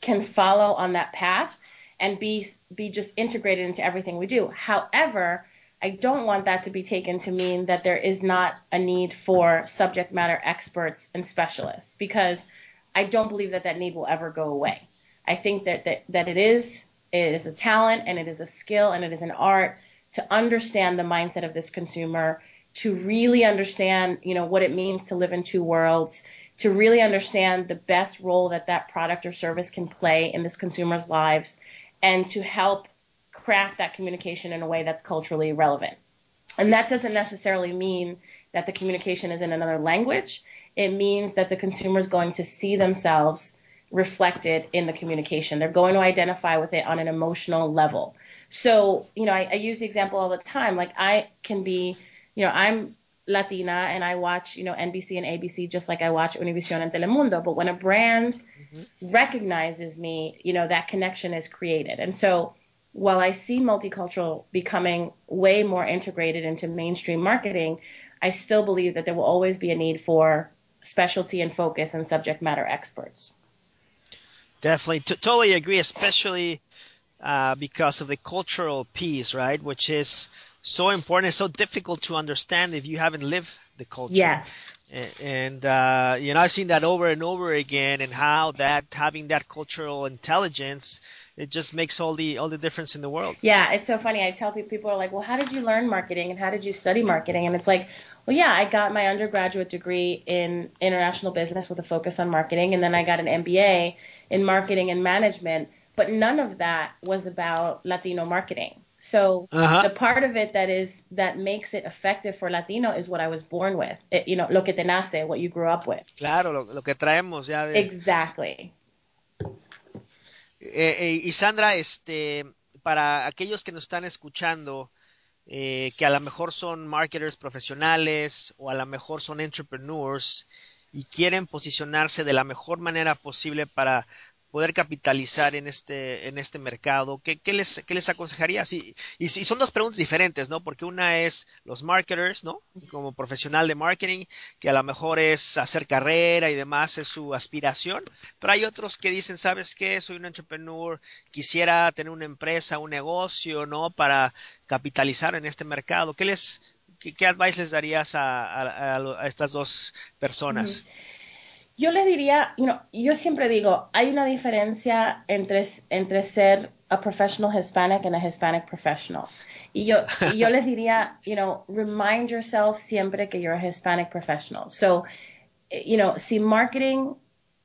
can follow on that path and be be just integrated into everything we do. However, I don't want that to be taken to mean that there is not a need for subject matter experts and specialists because I don't believe that that need will ever go away. I think that that, that it is it is a talent and it is a skill and it is an art to understand the mindset of this consumer, to really understand, you know, what it means to live in two worlds, to really understand the best role that that product or service can play in this consumer's lives, and to help craft that communication in a way that's culturally relevant. And that doesn't necessarily mean that the communication is in another language. It means that the consumer is going to see themselves reflected in the communication. They're going to identify with it on an emotional level. So, you know, I, I use the example all the time. Like I can be, you know, I'm Latina and I watch, you know, NBC and ABC just like I watch Univision and Telemundo. But when a brand mm-hmm. recognizes me, you know, that connection is created. And so while I see multicultural becoming way more integrated into mainstream marketing, I still believe that there will always be a need for specialty and focus and subject matter experts. Definitely, T- totally agree, especially uh, because of the cultural piece, right? Which is so important, so difficult to understand if you haven't lived the culture. Yes. And, uh, you know, I've seen that over and over again, and how that having that cultural intelligence it just makes all the all the difference in the world. Yeah, it's so funny. I tell people people are like, "Well, how did you learn marketing and how did you study marketing?" And it's like, "Well, yeah, I got my undergraduate degree in international business with a focus on marketing, and then I got an MBA in marketing and management." but none of that was about Latino marketing. So uh-huh. the part of it that is that makes it effective for Latino is what I was born with. It, you know, lo que te nace, what you grew up with. Claro, lo, lo que traemos ya. De... Exactly. Eh, eh, y Sandra, este, para aquellos que nos están escuchando, eh, que a lo mejor son marketers profesionales o a lo mejor son entrepreneurs y quieren posicionarse de la mejor manera posible para poder capitalizar en este, en este mercado? ¿Qué, qué les, qué les aconsejaría? Sí, y, son dos preguntas diferentes, ¿no? Porque una es los marketers, ¿no? Como profesional de marketing, que a lo mejor es hacer carrera y demás, es su aspiración, pero hay otros que dicen, ¿sabes qué? Soy un entrepreneur, quisiera tener una empresa, un negocio, ¿no? Para capitalizar en este mercado. ¿Qué les, qué, qué advice les darías a, a, a, a estas dos personas? Yo le diría, you know, yo siempre digo, hay una diferencia entre, entre ser a professional Hispanic and a Hispanic professional. Y yo, yo les diría, you know, remind yourself siempre que you're a Hispanic professional. So, you know, si marketing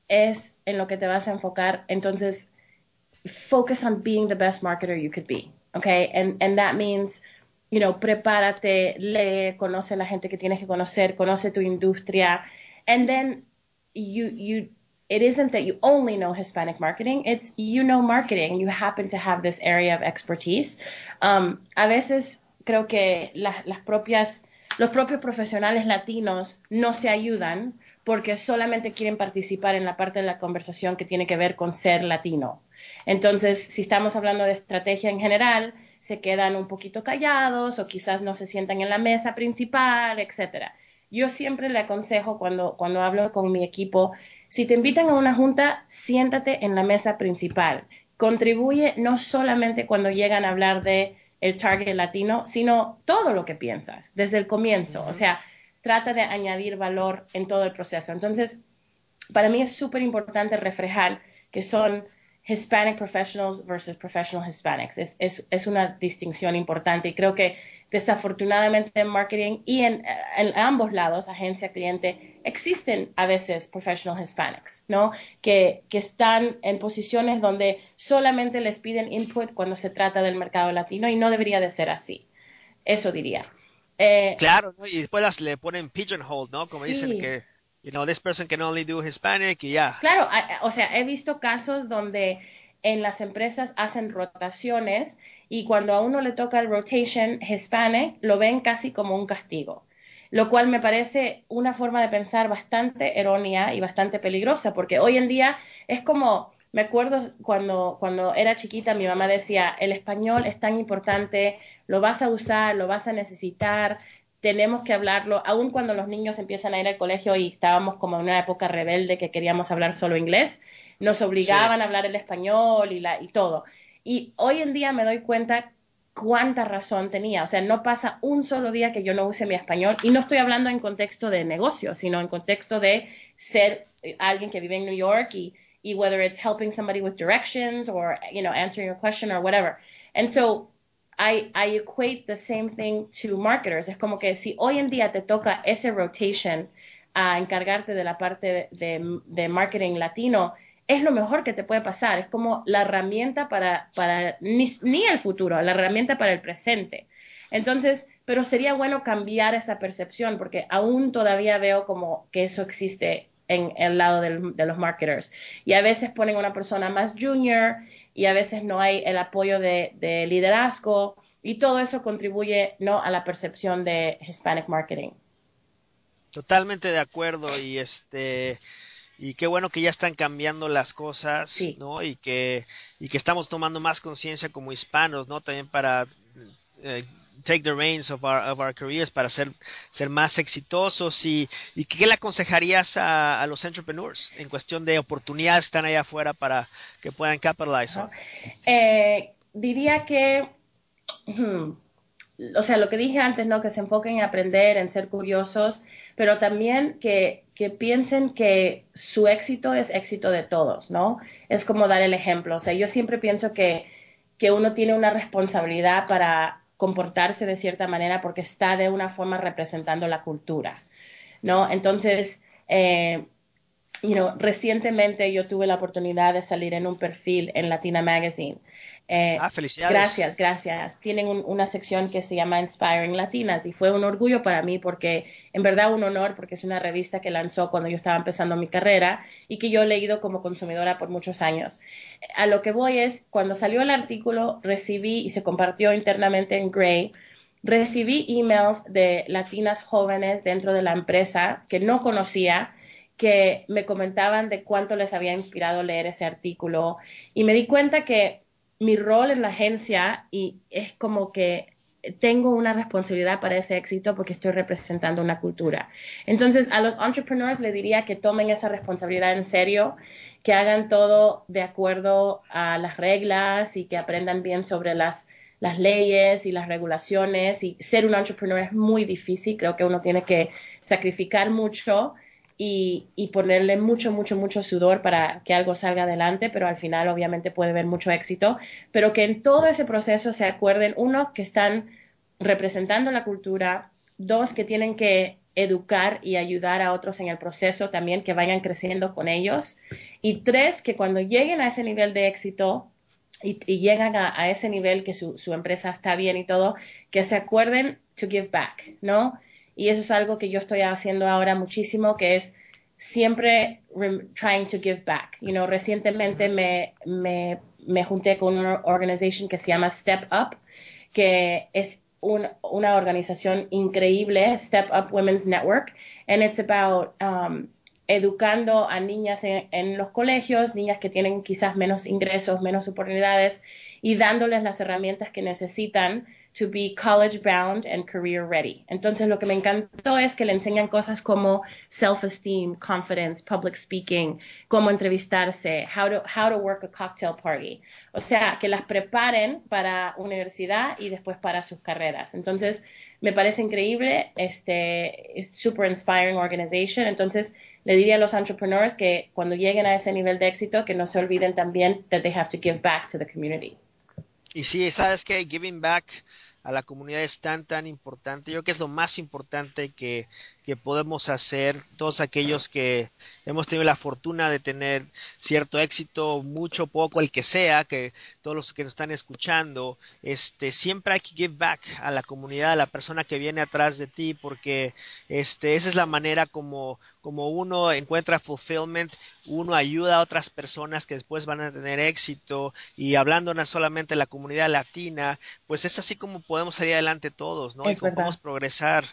es en lo que te vas a enfocar, entonces focus on being the best marketer you could be. Okay. And, and that means, you know, prepárate, lee, conoce la gente que tienes que conocer, conoce tu industria. And then you you it isn't that you only know Hispanic marketing, it's you know marketing. You happen to have this area of expertise. Um, a veces creo que la, las propias, los propios profesionales latinos no se ayudan porque solamente quieren participar en la parte de la conversación que tiene que ver con ser latino. Entonces, si estamos hablando de estrategia en general, se quedan un poquito callados o quizás no se sientan en la mesa principal, etcétera. Yo siempre le aconsejo cuando, cuando hablo con mi equipo, si te invitan a una junta, siéntate en la mesa principal. Contribuye no solamente cuando llegan a hablar de el target latino, sino todo lo que piensas desde el comienzo. O sea, trata de añadir valor en todo el proceso. Entonces, para mí es súper importante reflejar que son Hispanic professionals versus professional Hispanics. Es, es, es, una distinción importante y creo que desafortunadamente en marketing y en, en, ambos lados, agencia, cliente, existen a veces professional Hispanics, ¿no? Que, que están en posiciones donde solamente les piden input cuando se trata del mercado latino y no debería de ser así. Eso diría. Eh, claro, ¿no? y después las, le ponen pigeonhole, ¿no? Como sí. dicen que you know, this person can only do Hispanic y ya. Claro, o sea, he visto casos donde en las empresas hacen rotaciones y cuando a uno le toca el rotation Hispanic, lo ven casi como un castigo, lo cual me parece una forma de pensar bastante errónea y bastante peligrosa, porque hoy en día es como, me acuerdo cuando, cuando era chiquita, mi mamá decía, el español es tan importante, lo vas a usar, lo vas a necesitar, tenemos que hablarlo, aun cuando los niños empiezan a ir al colegio y estábamos como en una época rebelde que queríamos hablar solo inglés, nos obligaban sí. a hablar el español y, la, y todo. Y hoy en día me doy cuenta cuánta razón tenía. O sea, no pasa un solo día que yo no use mi español y no estoy hablando en contexto de negocio, sino en contexto de ser alguien que vive en New York y, y whether it's helping somebody with directions or, you know, answering a question or whatever. And so I, I equate the same thing to marketers. Es como que si hoy en día te toca ese rotation a encargarte de la parte de, de, marketing latino, es lo mejor que te puede pasar. Es como la herramienta para, para ni, ni el futuro, la herramienta para el presente. Entonces, pero sería bueno cambiar esa percepción porque aún todavía veo como que eso existe en el lado del, de los marketers. Y a veces ponen una persona más junior y a veces no hay el apoyo de, de, liderazgo y todo eso contribuye no a la percepción de Hispanic marketing. Totalmente de acuerdo y este y qué bueno que ya están cambiando las cosas, sí. ¿no? Y que y que estamos tomando más conciencia como hispanos, ¿no? También para eh, take the reins of our, of our careers para ser, ser más exitosos y, y ¿qué le aconsejarías a, los entrepreneurs en cuestión de oportunidades que están allá afuera para que puedan capitalizar? Eh, diría que, o sea, lo que dije antes, ¿no? Que se enfoquen en aprender, en ser curiosos, pero también que, que piensen que su éxito es éxito de todos, ¿no? Es como dar el ejemplo. O sea, yo siempre pienso que, que uno tiene una responsabilidad para comportarse de cierta manera porque está de una forma representando la cultura, ¿no? Entonces, eh, you know, recientemente yo tuve la oportunidad de salir en un perfil en Latina Magazine. Eh, ah, felicidades. Gracias, gracias. Tienen un, una sección que se llama Inspiring Latinas y fue un orgullo para mí porque, en verdad, un honor porque es una revista que lanzó cuando yo estaba empezando mi carrera y que yo he leído como consumidora por muchos años. A lo que voy es, cuando salió el artículo, recibí y se compartió internamente en Gray, recibí emails de latinas jóvenes dentro de la empresa que no conocía que me comentaban de cuánto les había inspirado leer ese artículo y me di cuenta que mi rol en la agencia y es como que tengo una responsabilidad para ese éxito porque estoy representando una cultura. Entonces, a los entrepreneurs le diría que tomen esa responsabilidad en serio, que hagan todo de acuerdo a las reglas y que aprendan bien sobre las, las leyes y las regulaciones. Y ser un entrepreneur es muy difícil, creo que uno tiene que sacrificar mucho y, y, ponerle mucho, mucho, mucho sudor para que algo salga adelante, pero al final obviamente puede haber mucho éxito, pero que en todo ese proceso se acuerden, uno, que están representando la cultura, dos, que tienen que educar y ayudar a otros en el proceso también, que vayan creciendo con ellos, y tres, que cuando lleguen a ese nivel de éxito, y, y, llegan a, a, ese nivel que su, su, empresa está bien y todo, que se acuerden to give back, ¿no? Y eso es algo que yo estoy haciendo ahora muchísimo, que es siempre trying to give back. You know, recientemente me, me, me junté con una organización que se llama Step Up, que es un, una organización increíble, Step Up Women's Network, and it's about um, educando a niñas en, los colegios, niñas que tienen quizás menos ingresos, menos oportunidades y dándoles las herramientas que necesitan to be college bound and career ready. Entonces lo que me encantó es que le enseñan cosas como self-esteem, confidence, public speaking, cómo entrevistarse, how to, how to work a cocktail party. O sea, que las preparen para universidad y después para sus carreras. Entonces, me parece increíble, este, es super inspiring organization. Entonces, le diría a los entrepreneurs que cuando lleguen a ese nivel de éxito, que no se olviden también that they have to give back to the community. Y sí, sabes que giving back a la comunidad es tan, tan importante. Yo creo que es lo más importante que, que podemos hacer todos aquellos que hemos tenido la fortuna de tener cierto éxito, mucho, poco, el que sea, que todos los que nos están escuchando, este, siempre hay que give back a la comunidad, a la persona que viene atrás de ti, porque este, esa es la manera como, como uno encuentra fulfillment, uno ayuda a otras personas que después van a tener éxito, y hablando no solamente de la comunidad latina, pues es así como podemos salir adelante todos, ¿no? y cómo podemos progresar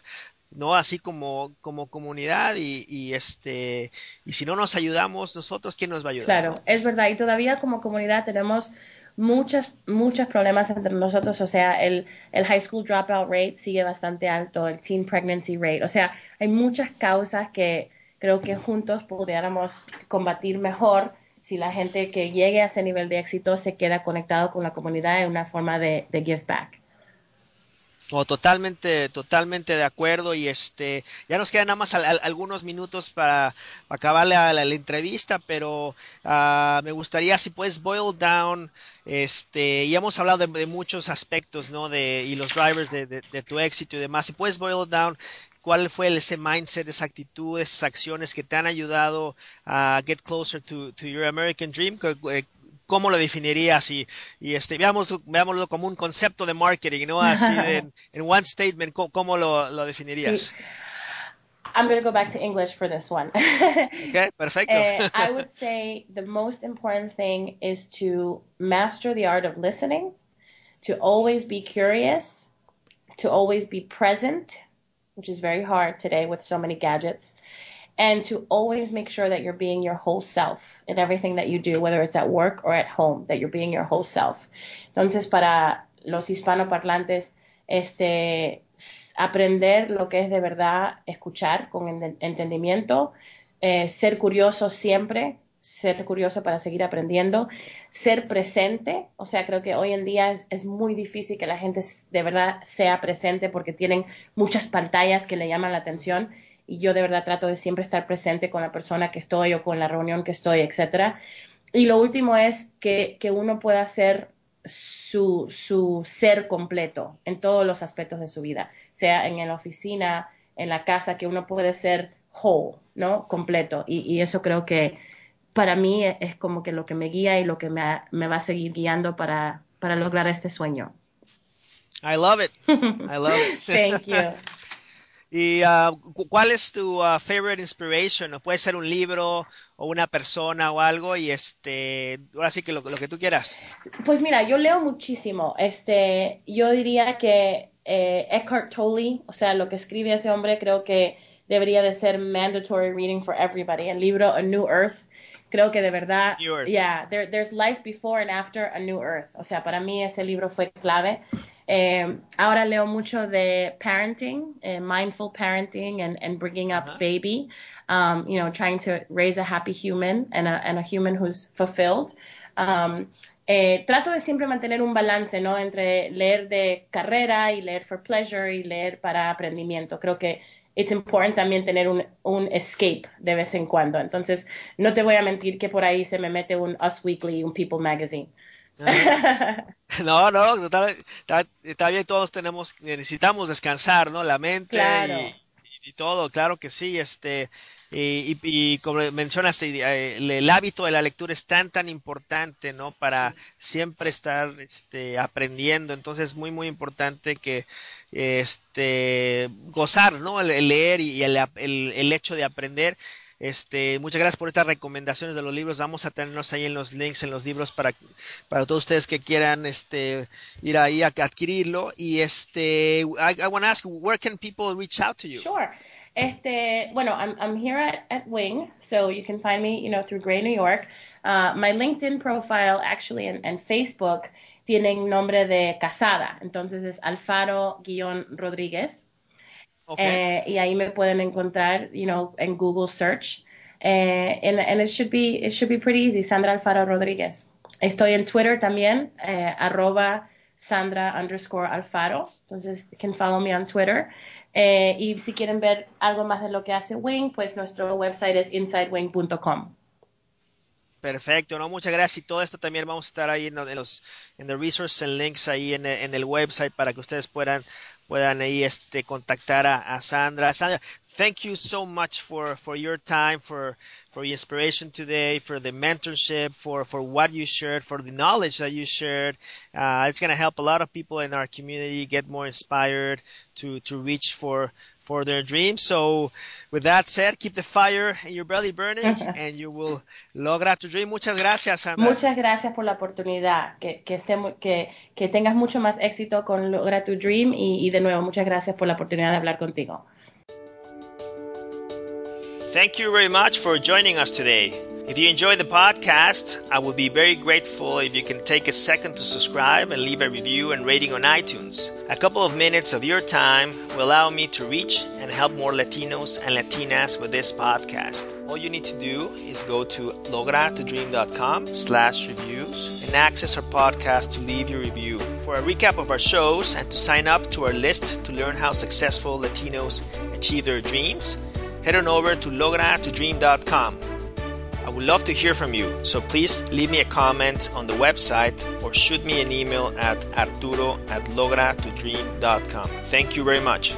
no así como como comunidad y, y, este y si no nos ayudamos nosotros quién nos va a ayudar claro es verdad. Y todavía como comunidad tenemos muchas muchos problemas entre nosotros. O sea el, el high school dropout rate sigue bastante alto el teen pregnancy rate. O sea hay muchas causas que creo que juntos pudiéramos combatir mejor si la gente que llegue a ese nivel de éxito se queda conectado con la comunidad en una forma de, de give back totalmente, totalmente de acuerdo. Y este, ya nos quedan nada más algunos minutos para, acabar la, entrevista, pero uh, me gustaría si puedes boil down, este, y hemos hablado de, muchos aspectos, ¿no? De, y los drivers de, de, tu éxito y demás. Si puedes boil down, ¿cuál fue ese mindset, esa actitud, esas acciones que te han ayudado a get closer to, to your American dream? ¿Cómo lo definirías? Y, y este, veamos, veámoslo como un concepto de marketing, ¿no? Así de, en, en one statement, ¿cómo, cómo lo, lo, definirías? I'm going to go back to English for this one. okay, perfecto. uh, I would say the most important thing is to master the art of listening, to always be curious, to always be present, which is very hard today with so many gadgets, and to always make sure that you're being your whole self in everything that you do, whether it's at work or at home, that you're being your whole self. Entonces, para los hispanoparlantes, este, aprender lo que es de verdad escuchar con entendimiento, eh, ser curioso siempre, ser curioso para seguir aprendiendo, ser presente, o sea, creo que hoy en día es, es, muy difícil que la gente de verdad sea presente porque tienen muchas pantallas que le llaman la atención y yo de verdad trato de siempre estar presente con la persona que estoy o con la reunión que estoy, etcétera. Y lo último es que, que uno pueda ser su, su, ser completo en todos los aspectos de su vida, sea en la oficina, en la casa, que uno puede ser whole, ¿no? Completo. Y, y eso creo que para mí es como que lo que me guía y lo que me, me va a seguir guiando para, para lograr este sueño. I love it. I love it. Thank you. ¿Y uh, cuál es tu uh, favorite inspiration? Puede ser un libro o una persona o algo y este, ahora sí que lo, lo, que tú quieras. Pues mira, yo leo muchísimo. Este, yo diría que eh, Eckhart Tolle, o sea, lo que escribe ese hombre creo que debería de ser mandatory reading for everybody. El libro A New Earth, creo que de verdad, yeah, there, there's life before and after a new earth. O sea, para mí ese libro fue clave. Eh, ahora leo mucho de parenting, eh, mindful parenting and, and bringing up uh -huh. baby, um, you know, trying to raise a happy human and a, and a human who's fulfilled. Um, eh, trato de siempre mantener un balance, ¿no? Entre leer de carrera y leer for pleasure y leer para aprendimiento. Creo que it's important también tener un, un escape de vez en cuando. Entonces, no te voy a mentir que por ahí se me mete un Us Weekly, un People Magazine. No, no, está, está, bien, todos tenemos, necesitamos descansar, ¿no? La mente y, y, todo, claro que sí, este, y, y, como mencionas, eh, el, el, hábito de la lectura es tan, tan importante, ¿no? Para siempre estar, este, aprendiendo, entonces es muy, muy importante que, este, gozar, ¿no? El, leer y el, el, el hecho de aprender este, muchas gracias por estas recomendaciones de los libros. Vamos a tenernos ahí en los links en los libros para, para todos ustedes que quieran este, ir ahí a adquirirlo. Y este, I, I want to ask, where can people reach out to you? Sure. Este, bueno, I'm, I'm here at, at Wing, so you can find me, you know, through Gray New York. Uh, my LinkedIn profile, actually, and, and Facebook tienen nombre de casada, entonces es Alfaro-Rodríguez. Okay. Eh, y ahí me pueden encontrar, you know, en Google search. Eh, and, and it should be it should be pretty easy. Sandra Alfaro Rodríguez. Estoy en Twitter también, eh, arroba Sandra underscore Alfaro. Entonces, can follow me on Twitter. Eh, y si quieren ver algo más de lo que hace Wing, pues nuestro website es insidewing.com. Perfecto, no, muchas gracias. Y todo esto también vamos a estar ahí en, los en the resources and links ahí en, en, el website para que ustedes puedan puedan ahí este contactar a, a Sandra. Sandra, thank you so much for for your time, for for your inspiration today, for the mentorship, for for what you shared, for the knowledge that you shared. Uh, it's to help a lot of people in our community get more inspired to to reach for for their dreams. So, with that said, keep the fire in your belly burning, and you will lograr tu dream. Muchas gracias, Sandra. Muchas gracias por la oportunidad. Que que esté, que que tengas mucho más éxito con Logra to Dream y, y de nuevo muchas gracias por la oportunidad de hablar contigo. Thank you very much for joining us today. If you enjoy the podcast, I would be very grateful if you can take a second to subscribe and leave a review and rating on iTunes. A couple of minutes of your time will allow me to reach and help more Latinos and Latinas with this podcast. All you need to do is go to logratodream.com slash reviews and access our podcast to leave your review. For a recap of our shows and to sign up to our list to learn how successful Latinos achieve their dreams, head on over to logratodream.com. I would love to hear from you, so please leave me a comment on the website or shoot me an email at arturo at logratodream.com. Thank you very much.